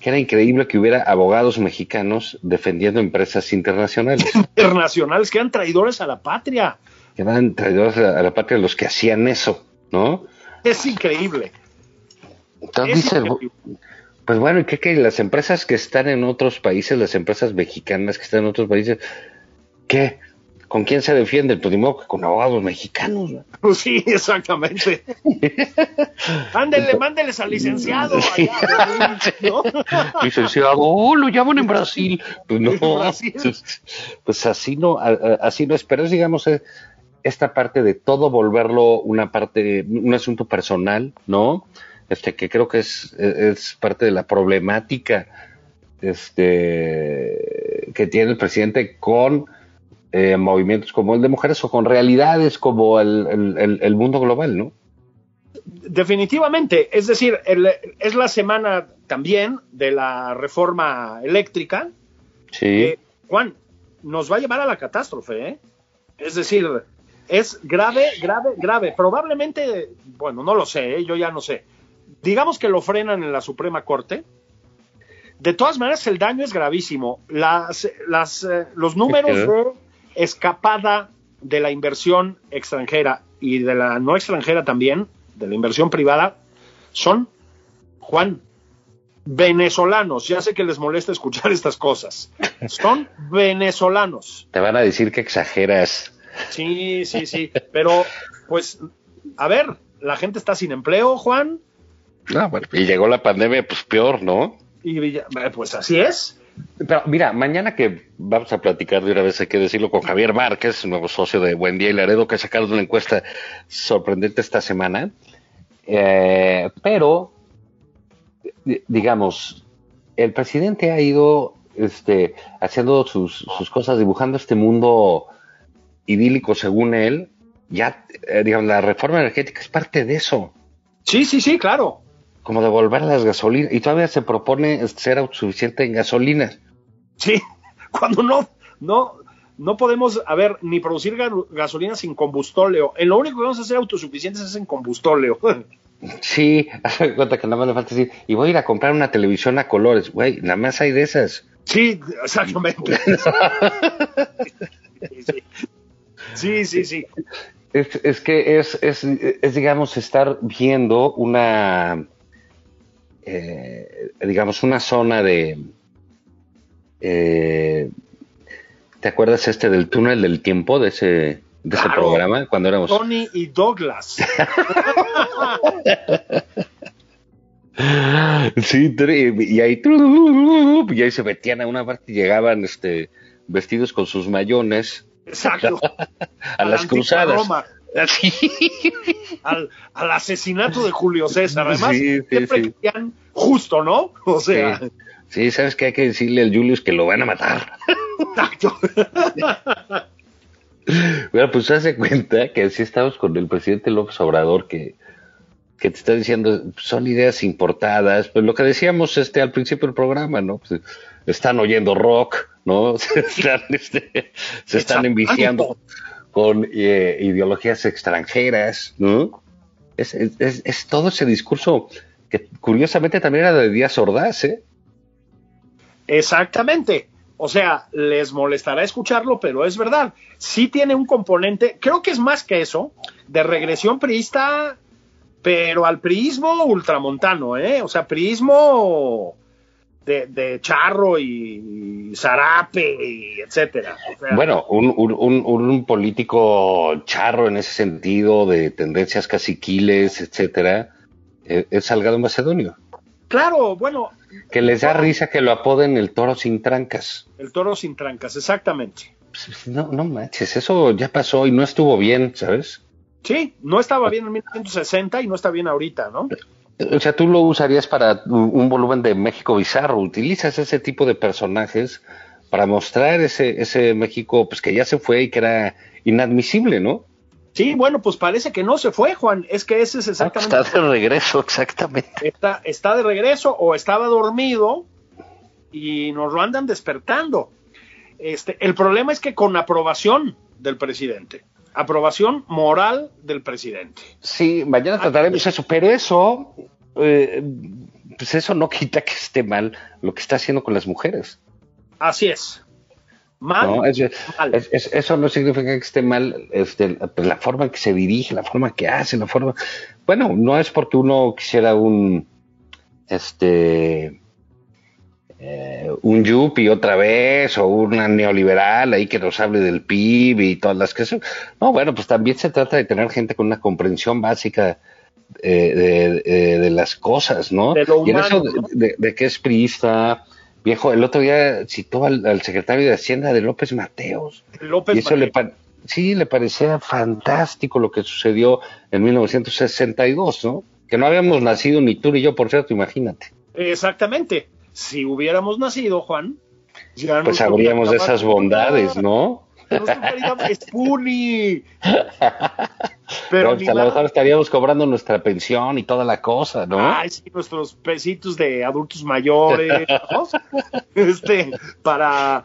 que era increíble que hubiera abogados mexicanos defendiendo empresas internacionales, *laughs* Internacionales que eran traidores a la patria. que eran traidores a la patria los que hacían eso, ¿no? Es increíble. Entonces Es dices, increíble. Pues bueno, ¿y qué, qué? Las empresas que están en otros países, las empresas mexicanas que están en otros países, ¿qué? ¿Con quién se defienden? Pues ni modo que con abogados mexicanos. ¿no? Pues *laughs* Sí, exactamente. *laughs* Mándele, mándeles al licenciado. allá, ¿no? *laughs* Licenciado, oh, lo llaman en Brasil. Pues no, Brasil. pues, pues así no, así no es. Pero es, digamos, eh, esta parte de todo volverlo una parte, un asunto personal, ¿no? Este, que creo que es, es parte de la problemática este, que tiene el presidente con eh, movimientos como el de mujeres o con realidades como el, el- el- el mundo global, ¿no? Definitivamente. Es decir, es la semana también de la reforma eléctrica. Sí. que, Juan, nos va a llevar a la catástrofe, ¿eh? Es decir, es grave, grave, grave. Probablemente, bueno, no lo sé, ¿eh? yo ya no sé. Digamos que lo frenan en la Suprema Corte. De todas maneras, el daño es gravísimo. Las, las, eh, los números de escapada de la inversión extranjera y de la no extranjera también, de la inversión privada, son, Juan, venezolanos. Ya sé que les molesta escuchar *laughs* estas cosas. Son venezolanos. Te van a decir que exageras. Sí, sí, sí. Pero, pues, a ver, la gente está sin empleo, Juan. Bueno, y llegó la pandemia, pues peor, ¿no? Y ya- pues así es. Pero mira, mañana que vamos a platicar de una vez, hay que decirlo, con Javier Márquez, nuevo socio de Buen Día y Laredo, que ha sacado una encuesta sorprendente esta semana. Eh, pero, di- digamos, el presidente ha ido este, haciendo sus, sus cosas, dibujando este mundo idílico según él. Ya, eh, digamos, la reforma energética es parte de eso. Sí, sí, sí, claro. Como devolver las gasolinas, y todavía se propone ser autosuficiente en gasolinas. Sí, *laughs* cuando no, no, no podemos, a ver, ni producir ga- gasolina sin combustóleo. En lo único que vamos a ser autosuficientes es en combustóleo. *laughs* Sí, *laughs* haz cuenta que nada más le falta decir, y voy a ir a comprar una televisión a colores, güey, nada más hay de esas. Sí, exactamente. Sí, sí, sí. Es, es que es, es, es, digamos, estar viendo una, eh, digamos, una zona de, eh, ¿te acuerdas este del túnel del tiempo de ese, de ese Claro. programa cuando éramos... Tony y Douglas. *laughs* Sí, y ahí, y ahí se metían a una parte y llegaban este, vestidos con sus mayones Exacto. *laughs* a la las cruzadas. Roma. *laughs* al, al asesinato de Julio César. Además, Sí, sí, siempre sí. querían justo, ¿no? O sea, Sí. Sabes que hay que decirle al Julius que lo van a matar. exacto. *laughs* Bueno, pues hace cuenta que así estamos con el presidente López Obrador que, que te está diciendo son ideas importadas, pues lo que decíamos este al principio del programa, ¿no? Pues, están oyendo rock, ¿no? *laughs* Se están, este, se están enviciando con eh, ideologías extranjeras, ¿no? Es, es, es- todo ese discurso que curiosamente también era de Díaz Ordaz, ¿eh? Exactamente. O sea, les molestará escucharlo, pero es verdad. Sí tiene un componente, creo que es más que eso, de regresión priista, pero al priismo ultramontano, ¿eh? O sea, priismo de, de charro y, y zarape, y etcétera. O sea, Bueno, un, un, un- un político charro en ese sentido, de tendencias caciquiles, etcétera, eh, es Salgado Macedonio. claro, bueno, Que les da risa que lo apoden el toro sin trancas. el toro sin trancas, exactamente. Pues, No, no manches, eso ya pasó y no estuvo bien, ¿sabes? Sí, no estaba bien en 1960 y no está bien ahorita, ¿no? O sea, tú lo usarías para un volumen de México bizarro. Utilizas ese tipo de personajes para mostrar ese, ese México pues que ya se fue y que era inadmisible, ¿no? Sí, bueno, pues parece que no se fue, Juan. Es que ese es exactamente. Está de regreso, exactamente. está, está de regreso o estaba dormido y nos lo andan despertando. Este, el problema es que con aprobación del presidente, aprobación moral del presidente. Sí, mañana trataremos eso, pero eso, eh, pues eso no quita que esté mal lo que está haciendo con las mujeres. Así es. Mal. ¿no? Es- mal. es- es- eso no significa que esté mal este, pues, la forma en que se dirige, la forma que hace, la forma... Bueno, no es porque uno quisiera un... Este... eh, un yuppie otra vez o una neoliberal ahí que nos hable del PIB y todas las que son. No, bueno, pues también se trata de tener gente con una comprensión básica eh, de, de- de las cosas, ¿no? De lo y en eso humano, de, de- de que es priista, viejo, el otro día citó al, al secretario de Hacienda de López Mateos. López y eso le, sí, le parecía fantástico lo que sucedió en 1962, ¿no? Que no habíamos nacido ni tú ni yo, por cierto, imagínate. Exactamente. Si hubiéramos nacido, Juan, ya Pues nos sabríamos de esas bondades, ¿no? Nos Spoonie. Pero *laughs* ni a lo mejor estaríamos cobrando nuestra pensión y toda la cosa, ¿no? Ay, sí, nuestros pesitos de adultos mayores, ¿no? *laughs* Este, para,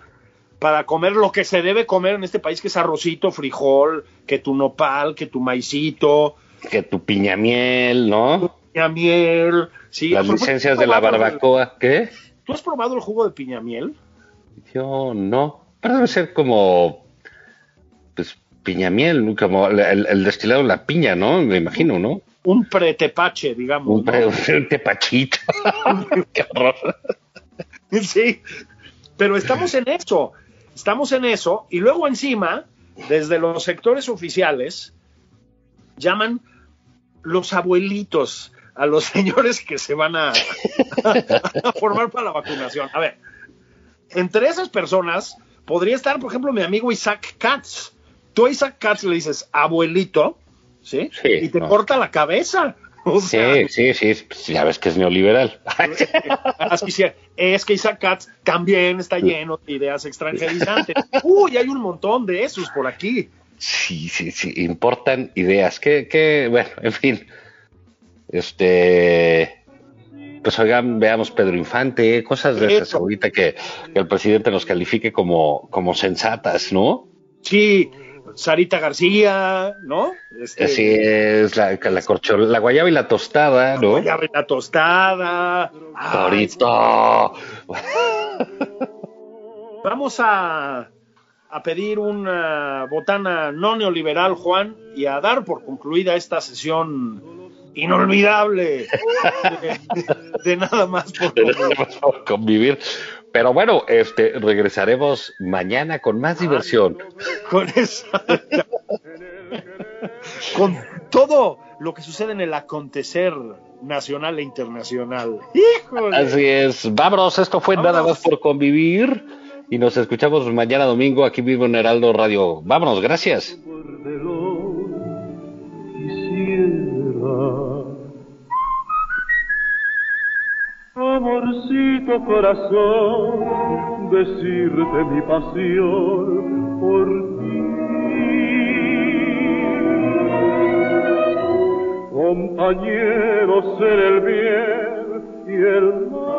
para comer lo que se debe comer en este país, que es arrocito, frijol, que tu nopal, que tu maicito, Que tu piña miel, ¿no? Piña miel. Sí, Las licencias ¿tú de la el- barbacoa, ¿qué? ¿Tú has probado el jugo de piña miel? Yo no. Pero debe ser como, pues, piña miel, como el, el- el destilado de la piña, ¿no? Me imagino, ¿no? Un pretepache, digamos. Un, ¿no? pre- *laughs* un tepachito. *laughs* Qué horror. Sí, pero estamos en eso, estamos en eso, y luego encima, desde los sectores oficiales, llaman los abuelitos a los *laughs* señores que se van a, a formar para la vacunación. A ver, entre esas personas podría estar, por ejemplo, mi amigo Isaac Katz. Tú a Isaac Katz le dices abuelito, ¿sí? Sí, y te no. corta la cabeza. O sea, Sí, sí, sí, ya ves que es neoliberal. *laughs* Así sea, es que Isaac Katz también está lleno de ideas extranjerizantes. Uy, hay un montón de esos por aquí. Sí, sí, sí, importan ideas. Que, que, bueno, en fin. Este. Pues oigan, veamos Pedro Infante, cosas de esas ahorita que, que el presidente nos califique como, como sensatas, ¿no? Sí, Sarita García, ¿no? Este, Así es, la, la corchola, la guayaba y la tostada, ¿no? Guayaba y la tostada. Torito. *laughs* Vamos a, a pedir una botana no neoliberal, Juan, y a dar por concluida esta sesión inolvidable de, *laughs* de nada más por Tenemos por convivir. Pero bueno, este, regresaremos mañana con más diversión. Con eso. con todo lo que sucede en el acontecer nacional e internacional. ¡Híjole! Así es. Vámonos, esto fue nada más por convivir. Y nos escuchamos mañana domingo aquí mismo en Heraldo Radio. Vámonos, gracias. Amorcito corazón, decirte mi pasión por ti. Compañeros en el bien y el mal.